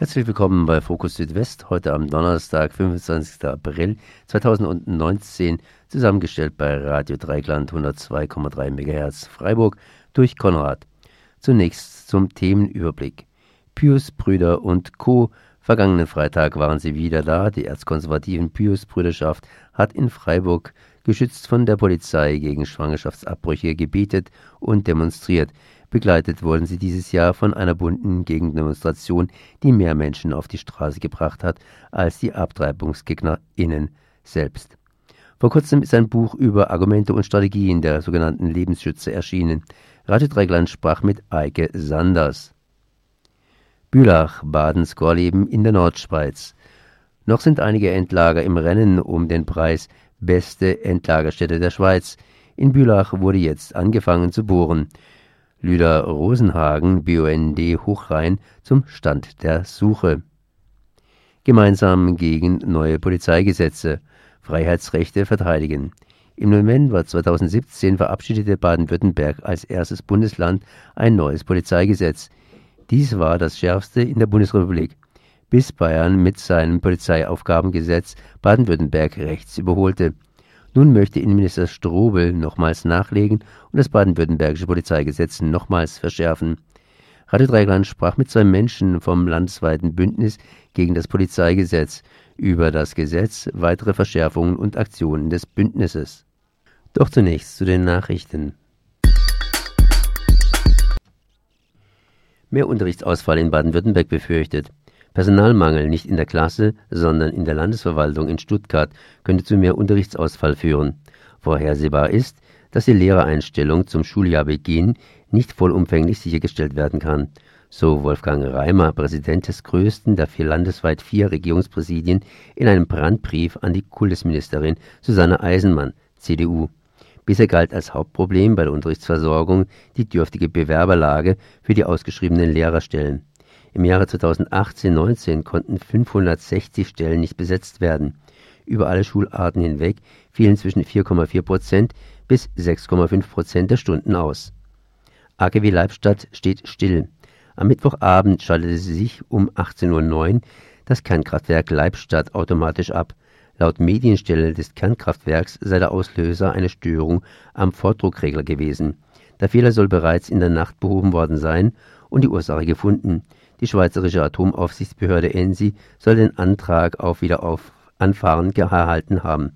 Herzlich willkommen bei Fokus Südwest, heute am Donnerstag, 25. April 2019, zusammengestellt bei Radio Dreigland 102,3 MHz Freiburg durch Konrad. Zunächst zum Themenüberblick. Pius Brüder und Co. Vergangenen Freitag waren sie wieder da. Die erzkonservativen Pius-Brüderschaft hat in Freiburg geschützt von der Polizei gegen Schwangerschaftsabbrüche gebetet und demonstriert. Begleitet wurden sie dieses Jahr von einer bunten Gegendemonstration, die mehr Menschen auf die Straße gebracht hat als die AbtreibungsgegnerInnen selbst. Vor kurzem ist ein Buch über Argumente und Strategien der sogenannten Lebensschützer erschienen. Radio Dreigland sprach mit Eike Sanders. Bülach, Badens Gorleben in der Nordschweiz. Noch sind einige Endlager im Rennen um den Preis Beste Endlagerstätte der Schweiz. In Bülach wurde jetzt angefangen zu bohren. Lüder Rosenhagen, BUND Hochrhein, zum Stand der Suche. Gemeinsam gegen neue Polizeigesetze. Freiheitsrechte verteidigen. Im November 2017 verabschiedete Baden-Württemberg als erstes Bundesland ein neues Polizeigesetz. Dies war das schärfste in der Bundesrepublik, bis Bayern mit seinem Polizeiaufgabengesetz Baden-Württemberg rechts überholte. Nun möchte Innenminister Strobel nochmals nachlegen und das baden-württembergische Polizeigesetz nochmals verschärfen. Radio Dreigland sprach mit zwei Menschen vom landesweiten Bündnis gegen das Polizeigesetz über das Gesetz, weitere Verschärfungen und Aktionen des Bündnisses. Doch zunächst zu den Nachrichten. Mehr Unterrichtsausfall in Baden-Württemberg befürchtet. Personalmangel nicht in der Klasse, sondern in der Landesverwaltung in Stuttgart könnte zu mehr Unterrichtsausfall führen. Vorhersehbar ist, dass die Lehrereinstellung zum Schuljahrbeginn nicht vollumfänglich sichergestellt werden kann. So Wolfgang Reimer, Präsident des größten der vier landesweit vier Regierungspräsidien, in einem Brandbrief an die Kultusministerin Susanne Eisenmann, CDU. Bisher galt als Hauptproblem bei der Unterrichtsversorgung die dürftige Bewerberlage für die ausgeschriebenen Lehrerstellen. Im Jahre 2018-19 konnten 560 Stellen nicht besetzt werden. Über alle Schularten hinweg fielen zwischen 4,4 Prozent bis 6,5 Prozent der Stunden aus. AGW Leibstadt steht still. Am Mittwochabend schaltete sich um 18.09 Uhr das Kernkraftwerk Leibstadt automatisch ab. Laut Medienstelle des Kernkraftwerks sei der Auslöser eine Störung am Vordruckregler gewesen. Der Fehler soll bereits in der Nacht behoben worden sein und die Ursache gefunden. Die Schweizerische Atomaufsichtsbehörde ENSI soll den Antrag auf Wiederanfahren erhalten haben.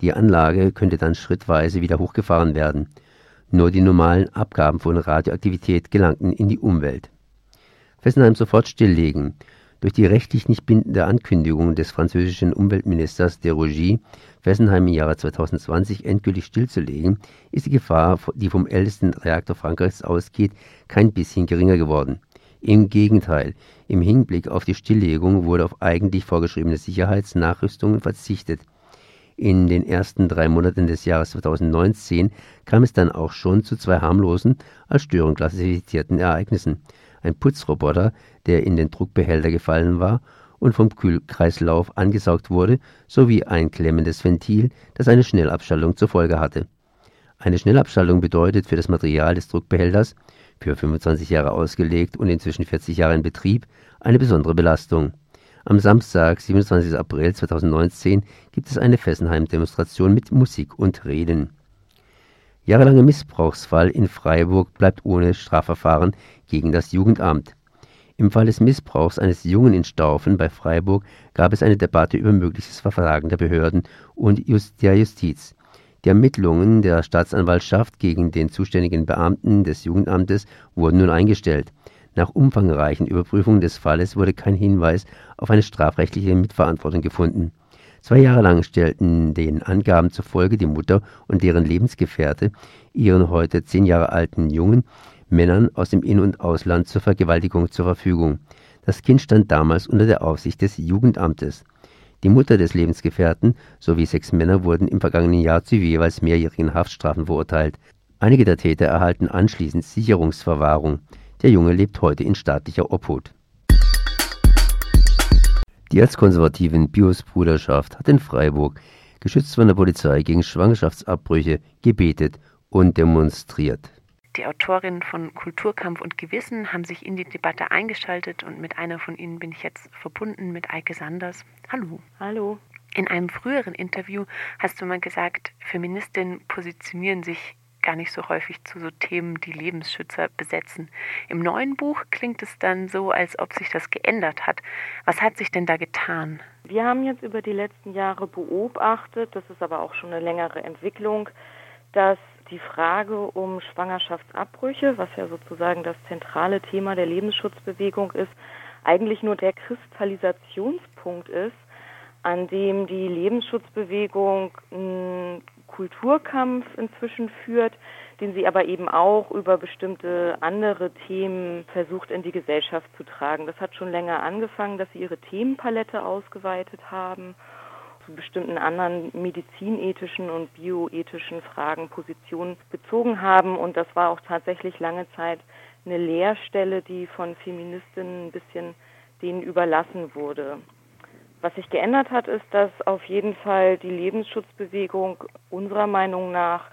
Die Anlage könnte dann schrittweise wieder hochgefahren werden. Nur die normalen Abgaben von Radioaktivität gelangten in die Umwelt. Fessenheim sofort stilllegen. Durch die rechtlich nicht bindende Ankündigung des französischen Umweltministers Derogy, Fessenheim im Jahre 2020 endgültig stillzulegen, ist die Gefahr, die vom ältesten Reaktor Frankreichs ausgeht, kein bisschen geringer geworden. Im Gegenteil, im Hinblick auf die Stilllegung wurde auf eigentlich vorgeschriebene Sicherheitsnachrüstungen verzichtet. In den ersten drei Monaten des Jahres 2019 kam es dann auch schon zu zwei harmlosen, als Störung klassifizierten Ereignissen. Ein Putzroboter, der in den Druckbehälter gefallen war und vom Kühlkreislauf angesaugt wurde, sowie ein klemmendes Ventil, das eine Schnellabschaltung zur Folge hatte. Eine Schnellabschaltung bedeutet für das Material des Druckbehälters für 25 Jahre ausgelegt und inzwischen 40 Jahre in Betrieb, eine besondere Belastung. Am Samstag, 27. April 2019, gibt es eine Fessenheim-Demonstration mit Musik und Reden. Jahrelanger Missbrauchsfall in Freiburg bleibt ohne Strafverfahren gegen das Jugendamt. Im Fall des Missbrauchs eines Jungen in Staufen bei Freiburg gab es eine Debatte über mögliches Versagen der Behörden und der Justiz. Die Ermittlungen der Staatsanwaltschaft gegen den zuständigen Beamten des Jugendamtes wurden nun eingestellt. Nach umfangreichen Überprüfungen des Falles wurde kein Hinweis auf eine strafrechtliche Mitverantwortung gefunden. Zwei Jahre lang stellten den Angaben zufolge die Mutter und deren Lebensgefährte ihren heute zehn Jahre alten Jungen Männern aus dem In- und Ausland zur Vergewaltigung zur Verfügung. Das Kind stand damals unter der Aufsicht des Jugendamtes. Die Mutter des Lebensgefährten sowie sechs Männer wurden im vergangenen Jahr zu jeweils mehrjährigen Haftstrafen verurteilt. Einige der Täter erhalten anschließend Sicherungsverwahrung. Der Junge lebt heute in staatlicher Obhut. Die erzkonservativen Bios-Bruderschaft hat in Freiburg, geschützt von der Polizei gegen Schwangerschaftsabbrüche, gebetet und demonstriert. Die Autorinnen von Kulturkampf und Gewissen haben sich in die Debatte eingeschaltet und mit einer von ihnen bin ich jetzt verbunden, mit Eike Sanders. Hallo. Hallo. In einem früheren Interview hast du mal gesagt, Feministinnen positionieren sich gar nicht so häufig zu so Themen, die Lebensschützer besetzen. Im neuen Buch klingt es dann so, als ob sich das geändert hat. Was hat sich denn da getan? Wir haben jetzt über die letzten Jahre beobachtet, das ist aber auch schon eine längere Entwicklung, dass die Frage um Schwangerschaftsabbrüche, was ja sozusagen das zentrale Thema der Lebensschutzbewegung ist, eigentlich nur der Kristallisationspunkt ist, an dem die Lebensschutzbewegung einen Kulturkampf inzwischen führt, den sie aber eben auch über bestimmte andere Themen versucht in die Gesellschaft zu tragen. Das hat schon länger angefangen, dass sie ihre Themenpalette ausgeweitet haben bestimmten anderen medizinethischen und bioethischen Fragen Position bezogen haben. Und das war auch tatsächlich lange Zeit eine Leerstelle, die von Feministinnen ein bisschen denen überlassen wurde. Was sich geändert hat, ist, dass auf jeden Fall die Lebensschutzbewegung unserer Meinung nach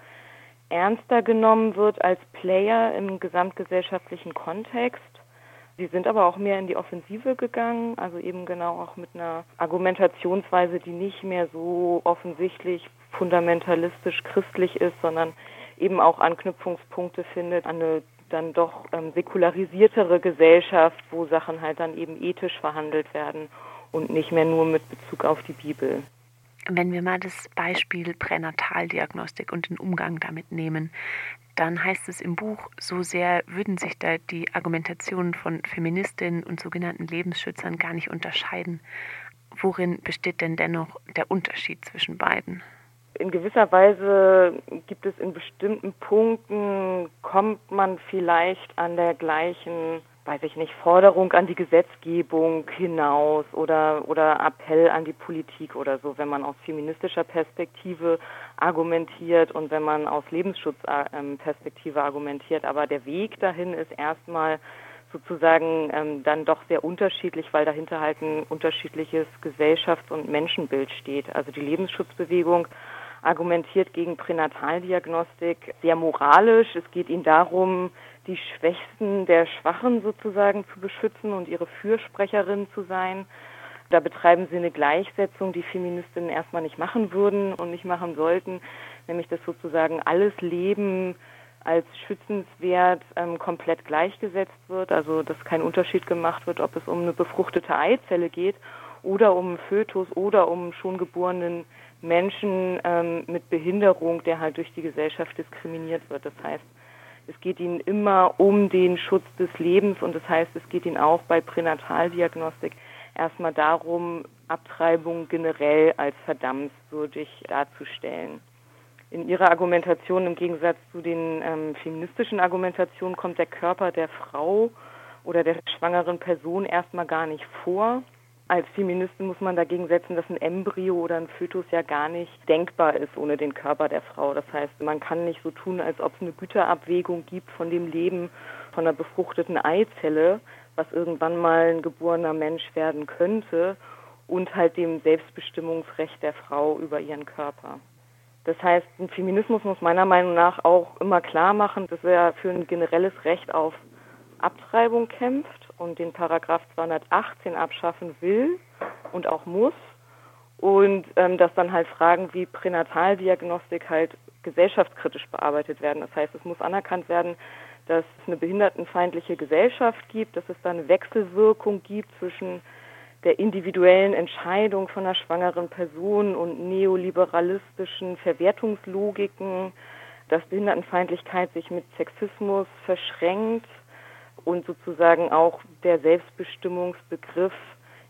ernster genommen wird als Player im gesamtgesellschaftlichen Kontext Sie sind aber auch mehr in die Offensive gegangen, also eben genau auch mit einer Argumentationsweise, die nicht mehr so offensichtlich fundamentalistisch christlich ist, sondern eben auch Anknüpfungspunkte findet an eine dann doch ähm, säkularisiertere Gesellschaft, wo Sachen halt dann eben ethisch verhandelt werden und nicht mehr nur mit Bezug auf die Bibel. Wenn wir mal das Beispiel Pränataldiagnostik und den Umgang damit nehmen, dann heißt es im Buch, so sehr würden sich da die Argumentationen von Feministinnen und sogenannten Lebensschützern gar nicht unterscheiden. Worin besteht denn dennoch der Unterschied zwischen beiden? In gewisser Weise gibt es in bestimmten Punkten, kommt man vielleicht an der gleichen weiß ich nicht, Forderung an die Gesetzgebung hinaus oder, oder Appell an die Politik oder so, wenn man aus feministischer Perspektive argumentiert und wenn man aus Lebensschutzperspektive argumentiert. Aber der Weg dahin ist erstmal sozusagen ähm, dann doch sehr unterschiedlich, weil dahinter halt ein unterschiedliches Gesellschafts- und Menschenbild steht. Also die Lebensschutzbewegung argumentiert gegen Pränataldiagnostik sehr moralisch. Es geht ihnen darum, die Schwächsten der Schwachen sozusagen zu beschützen und ihre Fürsprecherin zu sein. Da betreiben sie eine Gleichsetzung, die Feministinnen erstmal nicht machen würden und nicht machen sollten, nämlich dass sozusagen alles Leben als schützenswert ähm, komplett gleichgesetzt wird, also dass kein Unterschied gemacht wird, ob es um eine befruchtete Eizelle geht oder um Fötus oder um schon geborenen Menschen ähm, mit Behinderung, der halt durch die Gesellschaft diskriminiert wird. Das heißt, es geht ihnen immer um den Schutz des Lebens und das heißt, es geht ihnen auch bei Pränataldiagnostik erstmal darum, Abtreibung generell als verdammenswürdig darzustellen. In ihrer Argumentation im Gegensatz zu den ähm, feministischen Argumentationen kommt der Körper der Frau oder der schwangeren Person erstmal gar nicht vor als Feministin muss man dagegen setzen, dass ein Embryo oder ein Fötus ja gar nicht denkbar ist ohne den Körper der Frau. Das heißt, man kann nicht so tun, als ob es eine Güterabwägung gibt von dem Leben von einer befruchteten Eizelle, was irgendwann mal ein geborener Mensch werden könnte, und halt dem Selbstbestimmungsrecht der Frau über ihren Körper. Das heißt, ein Feminismus muss meiner Meinung nach auch immer klar machen, dass er für ein generelles Recht auf Abtreibung kämpft und den Paragraph 218 abschaffen will und auch muss und ähm, dass dann halt Fragen wie Pränataldiagnostik halt gesellschaftskritisch bearbeitet werden. Das heißt, es muss anerkannt werden, dass es eine behindertenfeindliche Gesellschaft gibt, dass es da eine Wechselwirkung gibt zwischen der individuellen Entscheidung von einer schwangeren Person und neoliberalistischen Verwertungslogiken, dass Behindertenfeindlichkeit sich mit Sexismus verschränkt und sozusagen auch der Selbstbestimmungsbegriff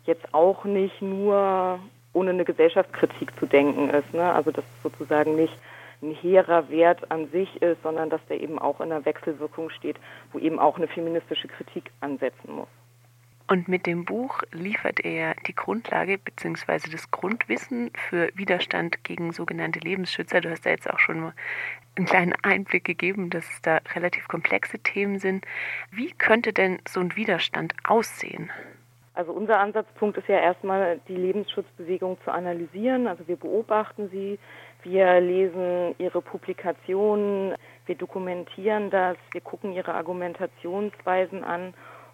jetzt auch nicht nur ohne eine Gesellschaftskritik zu denken ist. Ne? Also dass es sozusagen nicht ein hehrer Wert an sich ist, sondern dass der eben auch in einer Wechselwirkung steht, wo eben auch eine feministische Kritik ansetzen muss. Und mit dem Buch liefert er die Grundlage bzw. das Grundwissen für Widerstand gegen sogenannte Lebensschützer. Du hast da jetzt auch schon einen kleinen Einblick gegeben, dass es da relativ komplexe Themen sind. Wie könnte denn so ein Widerstand aussehen? Also unser Ansatzpunkt ist ja erstmal, die Lebensschutzbewegung zu analysieren. Also wir beobachten sie, wir lesen ihre Publikationen, wir dokumentieren das, wir gucken ihre Argumentationsweisen an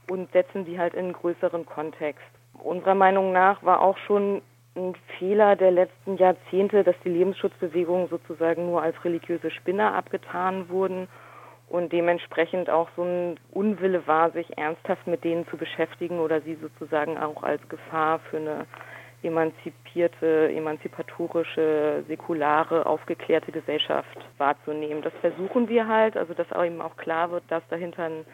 und setzen sie halt in einen größeren Kontext. Unserer Meinung nach war auch schon ein Fehler der letzten Jahrzehnte, dass die Lebensschutzbewegungen sozusagen nur als religiöse Spinner abgetan wurden und dementsprechend auch so ein Unwille war, sich ernsthaft mit denen zu beschäftigen oder sie sozusagen auch als Gefahr für eine emanzipierte, emanzipatorische, säkulare, aufgeklärte Gesellschaft wahrzunehmen. Das versuchen wir halt, also dass eben auch klar wird, dass dahinter ein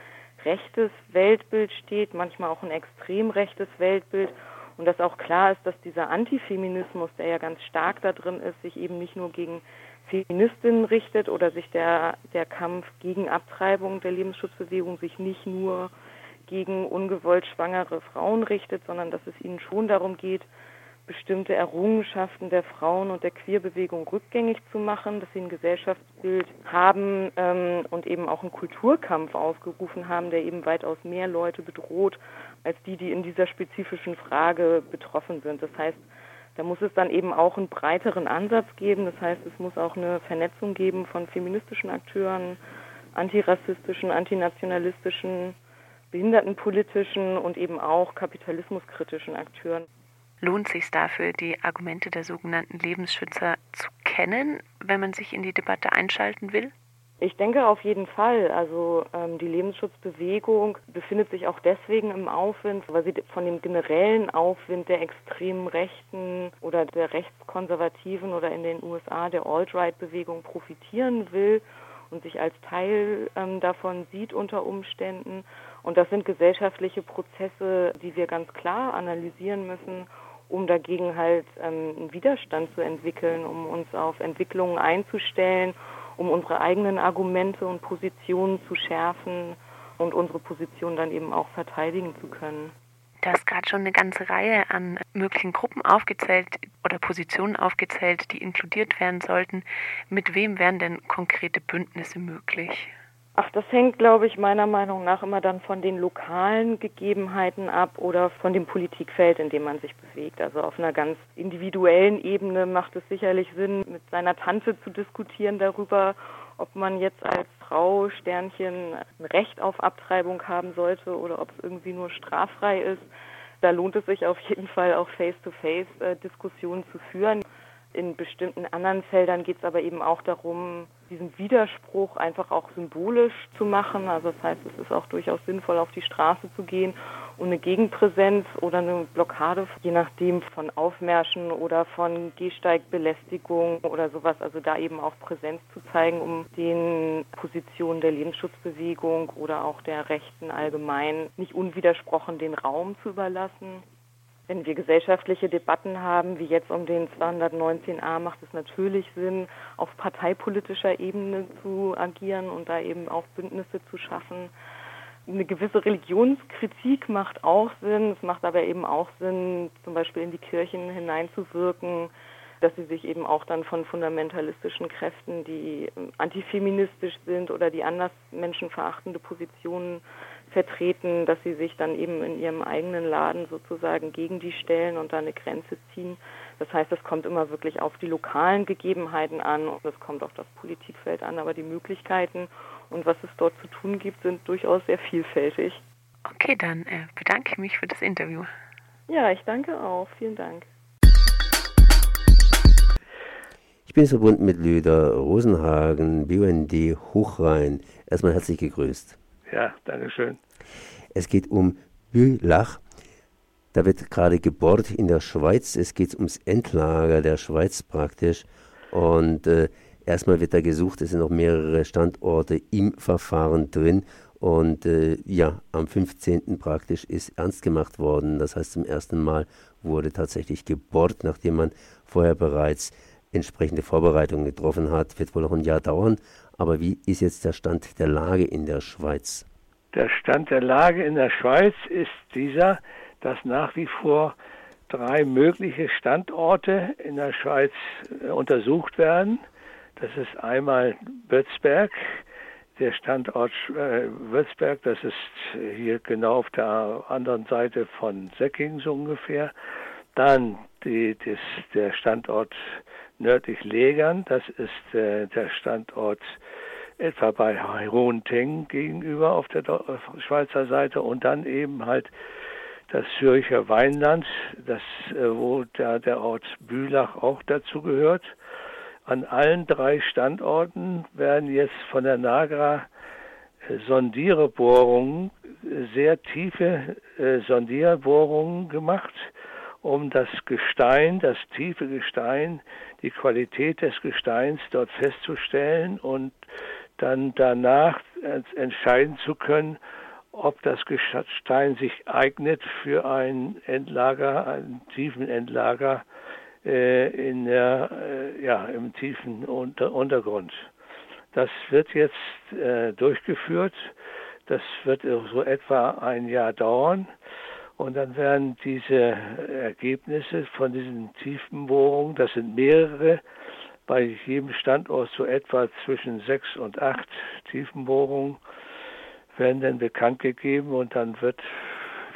rechtes Weltbild steht, manchmal auch ein extrem rechtes Weltbild und dass auch klar ist, dass dieser Antifeminismus, der ja ganz stark da drin ist, sich eben nicht nur gegen Feministinnen richtet oder sich der, der Kampf gegen Abtreibung der Lebensschutzbewegung sich nicht nur gegen ungewollt schwangere Frauen richtet, sondern dass es ihnen schon darum geht, bestimmte Errungenschaften der Frauen und der Queerbewegung rückgängig zu machen, dass sie ein Gesellschaftsbild haben ähm, und eben auch einen Kulturkampf ausgerufen haben, der eben weitaus mehr Leute bedroht als die, die in dieser spezifischen Frage betroffen sind. Das heißt, da muss es dann eben auch einen breiteren Ansatz geben. Das heißt, es muss auch eine Vernetzung geben von feministischen Akteuren, antirassistischen, antinationalistischen, behindertenpolitischen und eben auch kapitalismuskritischen Akteuren lohnt sich dafür, die Argumente der sogenannten Lebensschützer zu kennen, wenn man sich in die Debatte einschalten will? Ich denke auf jeden Fall. Also ähm, die Lebensschutzbewegung befindet sich auch deswegen im Aufwind, weil sie von dem generellen Aufwind der extremen Rechten oder der rechtskonservativen oder in den USA der Alt-Right-Bewegung profitieren will und sich als Teil ähm, davon sieht unter Umständen. Und das sind gesellschaftliche Prozesse, die wir ganz klar analysieren müssen um dagegen halt ähm, einen Widerstand zu entwickeln, um uns auf Entwicklungen einzustellen, um unsere eigenen Argumente und Positionen zu schärfen und unsere Position dann eben auch verteidigen zu können. Du hast gerade schon eine ganze Reihe an möglichen Gruppen aufgezählt oder Positionen aufgezählt, die inkludiert werden sollten. Mit wem wären denn konkrete Bündnisse möglich? Ach, das hängt, glaube ich, meiner Meinung nach immer dann von den lokalen Gegebenheiten ab oder von dem Politikfeld, in dem man sich bewegt. Also auf einer ganz individuellen Ebene macht es sicherlich Sinn, mit seiner Tante zu diskutieren darüber, ob man jetzt als Frau Sternchen ein Recht auf Abtreibung haben sollte oder ob es irgendwie nur straffrei ist. Da lohnt es sich auf jeden Fall auch Face-to-Face-Diskussionen äh, zu führen. In bestimmten anderen Feldern geht es aber eben auch darum, diesen Widerspruch einfach auch symbolisch zu machen. Also das heißt, es ist auch durchaus sinnvoll, auf die Straße zu gehen und eine Gegenpräsenz oder eine Blockade, je nachdem von Aufmärschen oder von Gehsteigbelästigung oder sowas, also da eben auch Präsenz zu zeigen, um den Positionen der Lebensschutzbewegung oder auch der Rechten allgemein nicht unwidersprochen den Raum zu überlassen. Wenn wir gesellschaftliche Debatten haben, wie jetzt um den 219a, macht es natürlich Sinn, auf parteipolitischer Ebene zu agieren und da eben auch Bündnisse zu schaffen. Eine gewisse Religionskritik macht auch Sinn. Es macht aber eben auch Sinn, zum Beispiel in die Kirchen hineinzuwirken, dass sie sich eben auch dann von fundamentalistischen Kräften, die antifeministisch sind oder die anders menschenverachtende Positionen vertreten, dass sie sich dann eben in ihrem eigenen Laden sozusagen gegen die stellen und da eine Grenze ziehen. Das heißt, es kommt immer wirklich auf die lokalen Gegebenheiten an und es kommt auf das Politikfeld an, aber die Möglichkeiten und was es dort zu tun gibt, sind durchaus sehr vielfältig. Okay, dann äh, bedanke ich mich für das Interview. Ja, ich danke auch. Vielen Dank. Ich bin verbunden mit Lüder Rosenhagen, BUND Hochrhein. Erstmal herzlich gegrüßt. Ja, danke schön. Es geht um Bülach. Da wird gerade gebohrt in der Schweiz. Es geht ums Endlager der Schweiz praktisch. Und äh, erstmal wird da gesucht, es sind noch mehrere Standorte im Verfahren drin. Und äh, ja, am 15. praktisch ist ernst gemacht worden. Das heißt, zum ersten Mal wurde tatsächlich gebohrt, nachdem man vorher bereits entsprechende Vorbereitungen getroffen hat. Wird wohl noch ein Jahr dauern. Aber wie ist jetzt der Stand der Lage in der Schweiz? Der Stand der Lage in der Schweiz ist dieser, dass nach wie vor drei mögliche Standorte in der Schweiz äh, untersucht werden. Das ist einmal Bötzberg, der Standort äh, Würzberg, das ist hier genau auf der anderen Seite von Säckingen so ungefähr. Dann die, das, der Standort nördlich Legern, das ist äh, der Standort etwa bei Hohenteng gegenüber auf der Schweizer Seite. Und dann eben halt das Zürcher Weinland, das, äh, wo der, der Ort Bülach auch dazu gehört. An allen drei Standorten werden jetzt von der NAGRA äh, Sondierbohrungen, sehr tiefe äh, Sondierbohrungen gemacht, um das Gestein, das tiefe Gestein, die Qualität des Gesteins dort festzustellen und dann danach entscheiden zu können, ob das Gestein sich eignet für ein Endlager, einen tiefen Endlager äh, in der, äh, ja, im tiefen Unter Untergrund. Das wird jetzt äh, durchgeführt. Das wird so etwa ein Jahr dauern. Und dann werden diese Ergebnisse von diesen Tiefenbohrungen, das sind mehrere, bei jedem Standort so etwa zwischen sechs und acht Tiefenbohrungen, werden dann bekannt gegeben und dann wird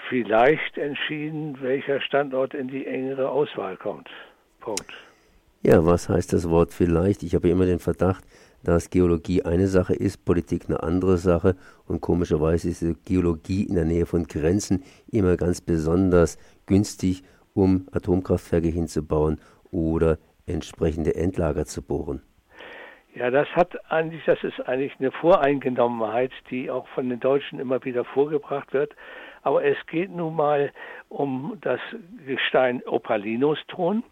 vielleicht entschieden, welcher Standort in die engere Auswahl kommt. Punkt. Ja, was heißt das Wort vielleicht? Ich habe immer den Verdacht, dass Geologie eine Sache ist, Politik eine andere Sache und komischerweise ist Geologie in der Nähe von Grenzen immer ganz besonders günstig, um Atomkraftwerke hinzubauen oder entsprechende Endlager zu bohren. Ja, das hat eigentlich, das ist eigentlich eine Voreingenommenheit, die auch von den Deutschen immer wieder vorgebracht wird. Aber es geht nun mal um das Gestein Opalinuston.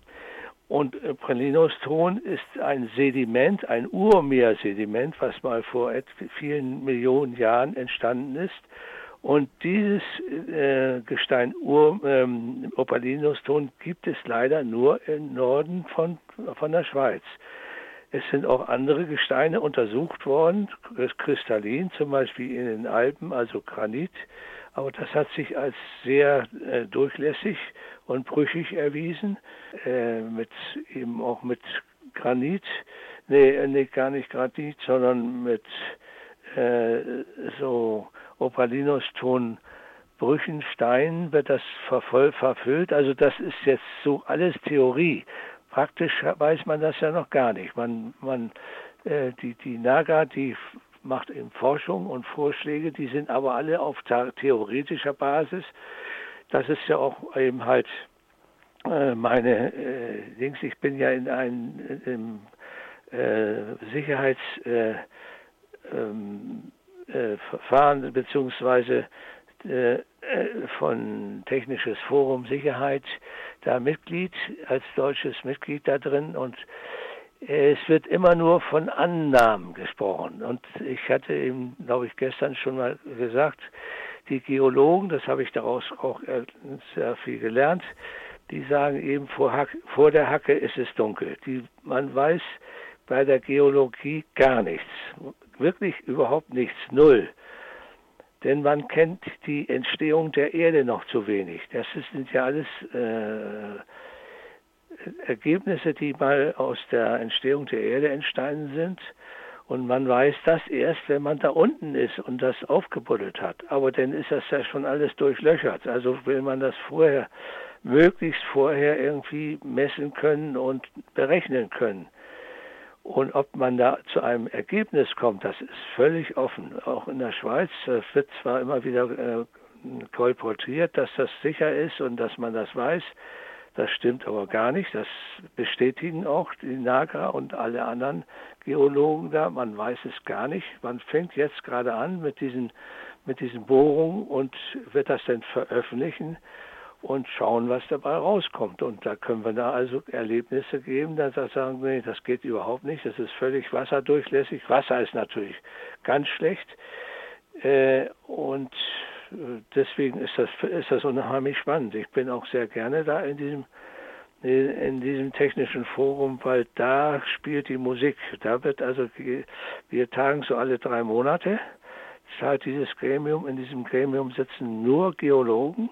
Und Pralinostron ist ein Sediment, ein Urmeersediment, was mal vor vielen Millionen Jahren entstanden ist. Und dieses äh, Gestein Ur, ähm, Opalinostron gibt es leider nur im Norden von, von der Schweiz. Es sind auch andere Gesteine untersucht worden, kristallin, zum Beispiel in den Alpen, also Granit. Aber das hat sich als sehr äh, durchlässig und brüchig erwiesen, äh, mit eben auch mit Granit, nee, äh, nee, gar nicht Granit, sondern mit äh, so Opalinuston Brüchenstein wird das vervoll, verfüllt. Also das ist jetzt so alles Theorie. Praktisch weiß man das ja noch gar nicht. Man, man, äh, die, die NAGA, die macht eben Forschung und Vorschläge, die sind aber alle auf theoretischer Basis. Das ist ja auch eben halt äh, meine äh, Dings. Ich bin ja in einem äh, Sicherheitsverfahren äh, ähm, beziehungsweise äh, von Technisches Forum Sicherheit da Mitglied, als deutsches Mitglied da drin und es wird immer nur von Annahmen gesprochen. Und ich hatte eben, glaube ich, gestern schon mal gesagt, die Geologen, das habe ich daraus auch sehr viel gelernt, die sagen eben, vor, Hack, vor der Hacke ist es dunkel. Die, man weiß bei der Geologie gar nichts. Wirklich überhaupt nichts. Null. Denn man kennt die Entstehung der Erde noch zu wenig. Das sind ja alles äh, Ergebnisse, die mal aus der Entstehung der Erde entstanden sind. Und man weiß das erst, wenn man da unten ist und das aufgebuddelt hat. Aber dann ist das ja schon alles durchlöchert. Also will man das vorher, möglichst vorher irgendwie messen können und berechnen können. Und ob man da zu einem Ergebnis kommt, das ist völlig offen. Auch in der Schweiz das wird zwar immer wieder äh, kolportiert, dass das sicher ist und dass man das weiß. Das stimmt aber gar nicht. Das bestätigen auch die NAGRA und alle anderen Geologen da. Man weiß es gar nicht. Man fängt jetzt gerade an mit diesen, mit diesen Bohrungen und wird das dann veröffentlichen und schauen, was dabei rauskommt. Und da können wir da also Erlebnisse geben, da sagen wir, nee, das geht überhaupt nicht, das ist völlig wasserdurchlässig. Wasser ist natürlich ganz schlecht. Äh, und deswegen ist das, ist das unheimlich spannend. Ich bin auch sehr gerne da in diesem, in diesem technischen Forum, weil da spielt die Musik. Da wird also, wir tagen so alle drei Monate zahlt dieses Gremium. In diesem Gremium sitzen nur Geologen,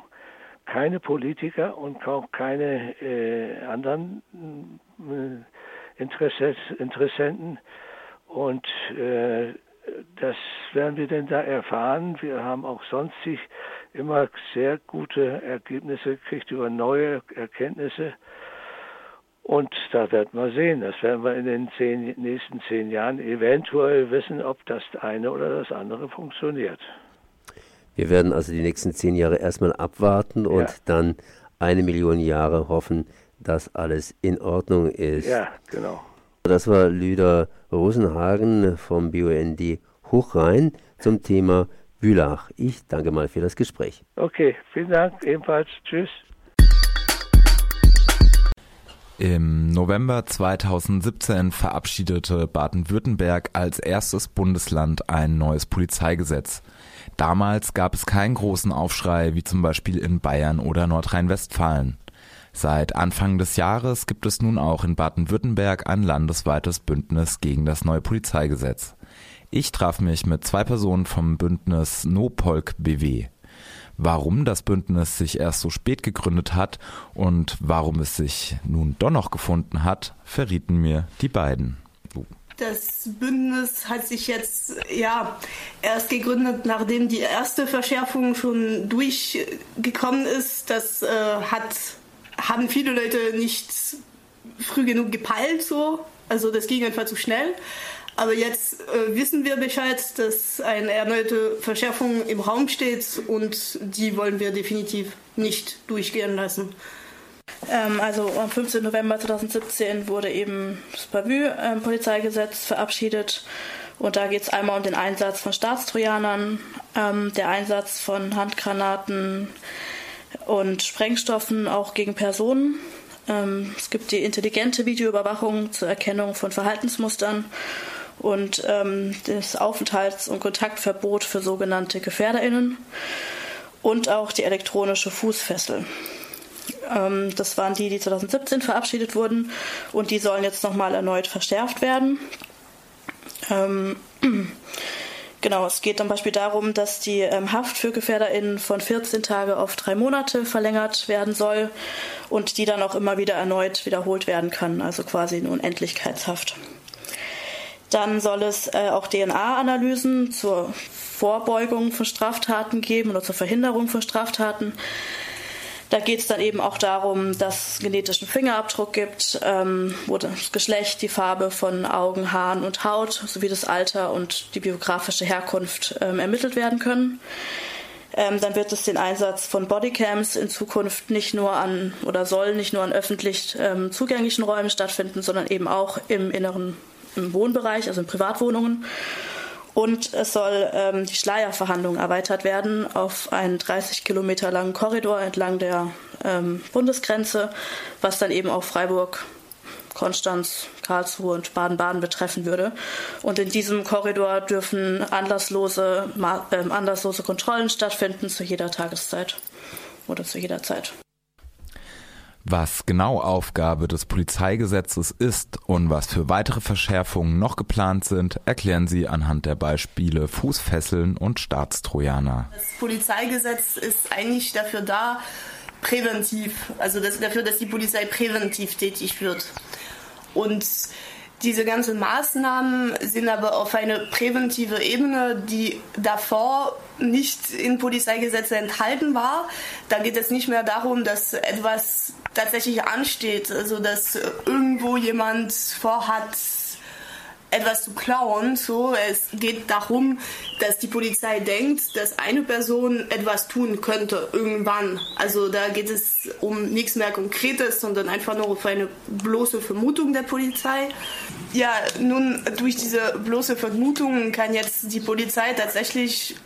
keine Politiker und auch keine äh, anderen äh, Interessenten. Und äh, das werden wir denn da erfahren. Wir haben auch sonstig immer sehr gute Ergebnisse gekriegt über neue Erkenntnisse. Und da werden wir sehen. Das werden wir in den zehn, nächsten zehn Jahren eventuell wissen, ob das eine oder das andere funktioniert. Wir werden also die nächsten zehn Jahre erstmal abwarten und ja. dann eine Million Jahre hoffen, dass alles in Ordnung ist. Ja, genau. Das war Lüder Rosenhagen vom BUND Hochrhein zum Thema Bülach. Ich danke mal für das Gespräch. Okay, vielen Dank ebenfalls. Tschüss. Im November 2017 verabschiedete Baden-Württemberg als erstes Bundesland ein neues Polizeigesetz. Damals gab es keinen großen Aufschrei wie zum Beispiel in Bayern oder Nordrhein-Westfalen. Seit Anfang des Jahres gibt es nun auch in Baden-Württemberg ein landesweites Bündnis gegen das neue Polizeigesetz. Ich traf mich mit zwei Personen vom Bündnis NoPolk BW warum das Bündnis sich erst so spät gegründet hat und warum es sich nun doch noch gefunden hat, verrieten mir die beiden. Das Bündnis hat sich jetzt ja erst gegründet, nachdem die erste Verschärfung schon durchgekommen ist. Das äh, hat haben viele Leute nicht früh genug gepeilt so. Also das ging einfach zu schnell. Aber jetzt äh, wissen wir Bescheid, dass eine erneute Verschärfung im Raum steht und die wollen wir definitiv nicht durchgehen lassen. Ähm, also am 15. November 2017 wurde eben das Bavü-Polizeigesetz ähm, verabschiedet. Und da geht es einmal um den Einsatz von Staatstrojanern, ähm, der Einsatz von Handgranaten und Sprengstoffen auch gegen Personen. Ähm, es gibt die intelligente Videoüberwachung zur Erkennung von Verhaltensmustern und ähm, das Aufenthalts- und Kontaktverbot für sogenannte GefährderInnen und auch die elektronische Fußfessel. Ähm, das waren die, die 2017 verabschiedet wurden und die sollen jetzt nochmal erneut verschärft werden. Ähm, Genau, es geht zum Beispiel darum, dass die ähm, Haft für GefährderInnen von 14 Tage auf drei Monate verlängert werden soll und die dann auch immer wieder erneut wiederholt werden kann, also quasi eine Unendlichkeitshaft. Dann soll es äh, auch DNA-Analysen zur Vorbeugung von Straftaten geben oder zur Verhinderung von Straftaten. Da geht es dann eben auch darum, dass es genetischen Fingerabdruck gibt, ähm, wo das Geschlecht, die Farbe von Augen, Haaren und Haut sowie das Alter und die biografische Herkunft ähm, ermittelt werden können. Ähm, dann wird es den Einsatz von Bodycams in Zukunft nicht nur an oder soll nicht nur an öffentlich ähm, zugänglichen Räumen stattfinden, sondern eben auch im inneren im Wohnbereich, also in Privatwohnungen. Und es soll ähm, die Schleierverhandlung erweitert werden auf einen 30 Kilometer langen Korridor entlang der ähm, Bundesgrenze, was dann eben auch Freiburg, Konstanz, Karlsruhe und Baden-Baden betreffen würde. Und in diesem Korridor dürfen anlasslose, äh, anlasslose Kontrollen stattfinden zu jeder Tageszeit oder zu jeder Zeit. Was genau Aufgabe des Polizeigesetzes ist und was für weitere Verschärfungen noch geplant sind, erklären sie anhand der Beispiele Fußfesseln und Staatstrojaner. Das Polizeigesetz ist eigentlich dafür da, präventiv, also das, dafür, dass die Polizei präventiv tätig wird. Und diese ganzen Maßnahmen sind aber auf eine präventive Ebene, die davor nicht in Polizeigesetze enthalten war. Da geht es nicht mehr darum, dass etwas tatsächlich ansteht, also dass irgendwo jemand vorhat, etwas zu klauen. So, es geht darum, dass die Polizei denkt, dass eine Person etwas tun könnte irgendwann. Also da geht es um nichts mehr Konkretes, sondern einfach nur auf eine bloße Vermutung der Polizei. Ja, nun durch diese bloße Vermutung kann jetzt die Polizei tatsächlich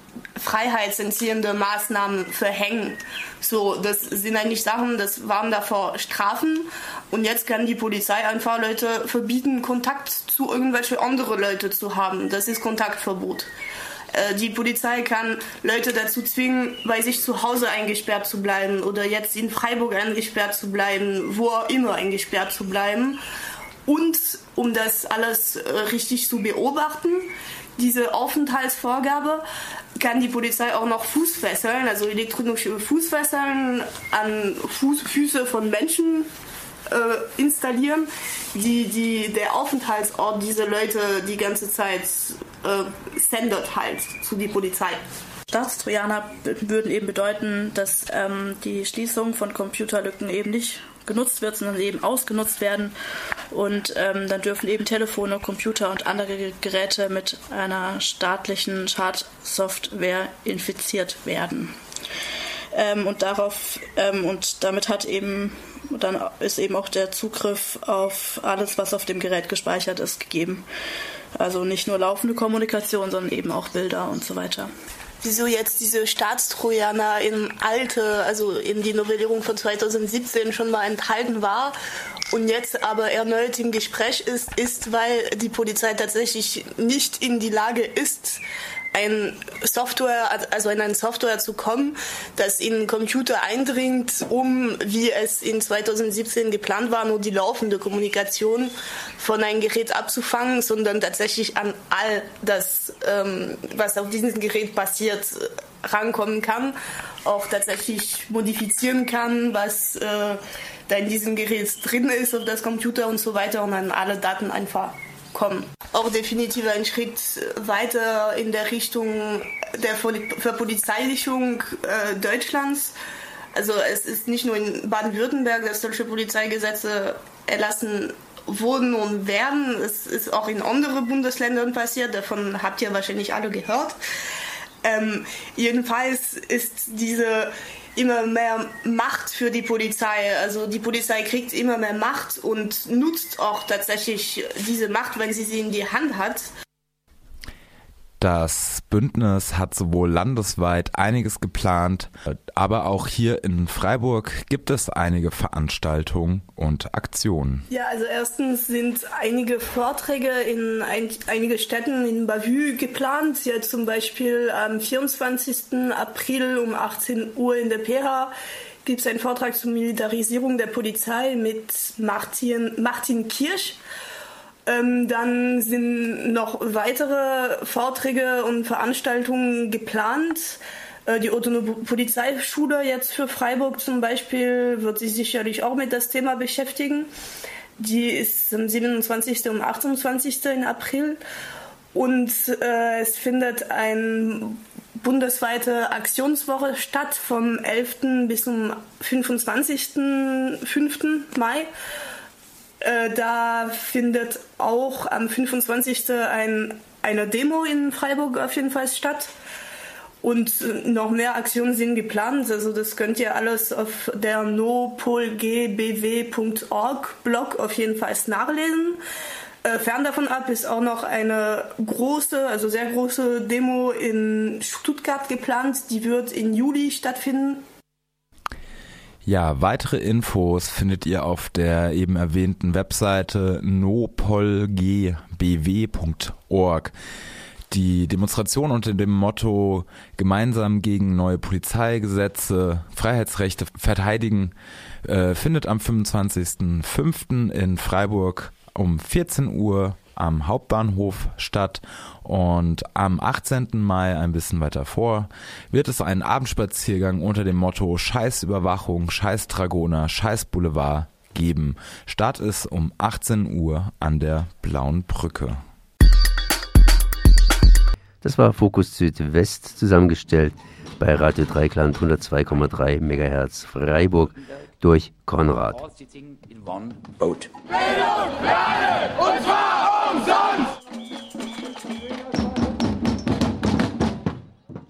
freiheitsentziehende Maßnahmen verhängen. So, das sind eigentlich Sachen, das waren davor Strafen und jetzt kann die Polizei einfach Leute verbieten, Kontakt zu irgendwelche andere Leute zu haben. Das ist Kontaktverbot. Äh, die Polizei kann Leute dazu zwingen, bei sich zu Hause eingesperrt zu bleiben oder jetzt in Freiburg eingesperrt zu bleiben, wo auch immer eingesperrt zu bleiben. Und um das alles äh, richtig zu beobachten, diese Aufenthaltsvorgabe kann die Polizei auch noch Fußfesseln, also elektronische Fußfesseln an Fuß, Füße von Menschen äh, installieren, die, die der Aufenthaltsort diese Leute die ganze Zeit äh, sendet halt zu die Polizei. Staatstrojaner würden eben bedeuten, dass ähm, die Schließung von Computerlücken eben nicht genutzt wird, sondern eben ausgenutzt werden. Und ähm, dann dürfen eben Telefone, Computer und andere Geräte mit einer staatlichen Schadsoftware infiziert werden. Ähm, und darauf ähm, und damit hat eben dann ist eben auch der Zugriff auf alles, was auf dem Gerät gespeichert ist, gegeben. Also nicht nur laufende Kommunikation, sondern eben auch Bilder und so weiter wieso jetzt diese Staatstrojaner in alte, also in die Novellierung von 2017 schon mal enthalten war und jetzt aber erneut im Gespräch ist, ist, weil die Polizei tatsächlich nicht in die Lage ist, ein Software, also in eine Software zu kommen, das in Computer eindringt, um, wie es in 2017 geplant war, nur die laufende Kommunikation von einem Gerät abzufangen, sondern tatsächlich an all das, ähm, was auf diesem Gerät passiert, rankommen kann, auch tatsächlich modifizieren kann, was äh, da in diesem Gerät drin ist auf das Computer und so weiter und an alle Daten einfach kommen. Auch definitiv ein Schritt weiter in der Richtung der Verpolizeilichung äh, Deutschlands. Also es ist nicht nur in Baden-Württemberg, dass solche Polizeigesetze erlassen wurden und werden. Es ist auch in anderen Bundesländern passiert. Davon habt ihr wahrscheinlich alle gehört. Ähm, jedenfalls ist diese immer mehr Macht für die Polizei. Also die Polizei kriegt immer mehr Macht und nutzt auch tatsächlich diese Macht, wenn sie sie in die Hand hat. Das Bündnis hat sowohl landesweit einiges geplant, aber auch hier in Freiburg gibt es einige Veranstaltungen und Aktionen. Ja, also erstens sind einige Vorträge in ein, einige Städten in Bavü geplant. Ja, zum Beispiel am 24. April um 18 Uhr in der PH gibt es einen Vortrag zur Militarisierung der Polizei mit Martin, Martin Kirsch. Ähm, dann sind noch weitere Vorträge und Veranstaltungen geplant. Äh, die Autonome Polizeischule jetzt für Freiburg zum Beispiel wird sich sicherlich auch mit das Thema beschäftigen. Die ist am 27. und 28. April. Und äh, es findet eine bundesweite Aktionswoche statt vom 11. bis zum 25.05. Mai. Äh, da findet auch am 25. Ein, eine Demo in Freiburg auf jeden Fall statt. Und noch mehr Aktionen sind geplant. Also das könnt ihr alles auf der nopolgbw.org Blog auf jeden Fall nachlesen. Äh, fern davon ab ist auch noch eine große, also sehr große Demo in Stuttgart geplant. Die wird im Juli stattfinden. Ja, weitere Infos findet ihr auf der eben erwähnten Webseite nopolgbw.org. Die Demonstration unter dem Motto Gemeinsam gegen neue Polizeigesetze, Freiheitsrechte verteidigen äh, findet am 25.05. in Freiburg um 14 Uhr am Hauptbahnhof statt und am 18. Mai, ein bisschen weiter vor, wird es einen Abendspaziergang unter dem Motto Scheiß Überwachung, Scheiß Dragoner, Scheiß Boulevard geben. Start ist um 18 Uhr an der Blauen Brücke. Das war Fokus Südwest zusammengestellt bei Radio Dreikland 102,3 MHz Freiburg durch Konrad. Und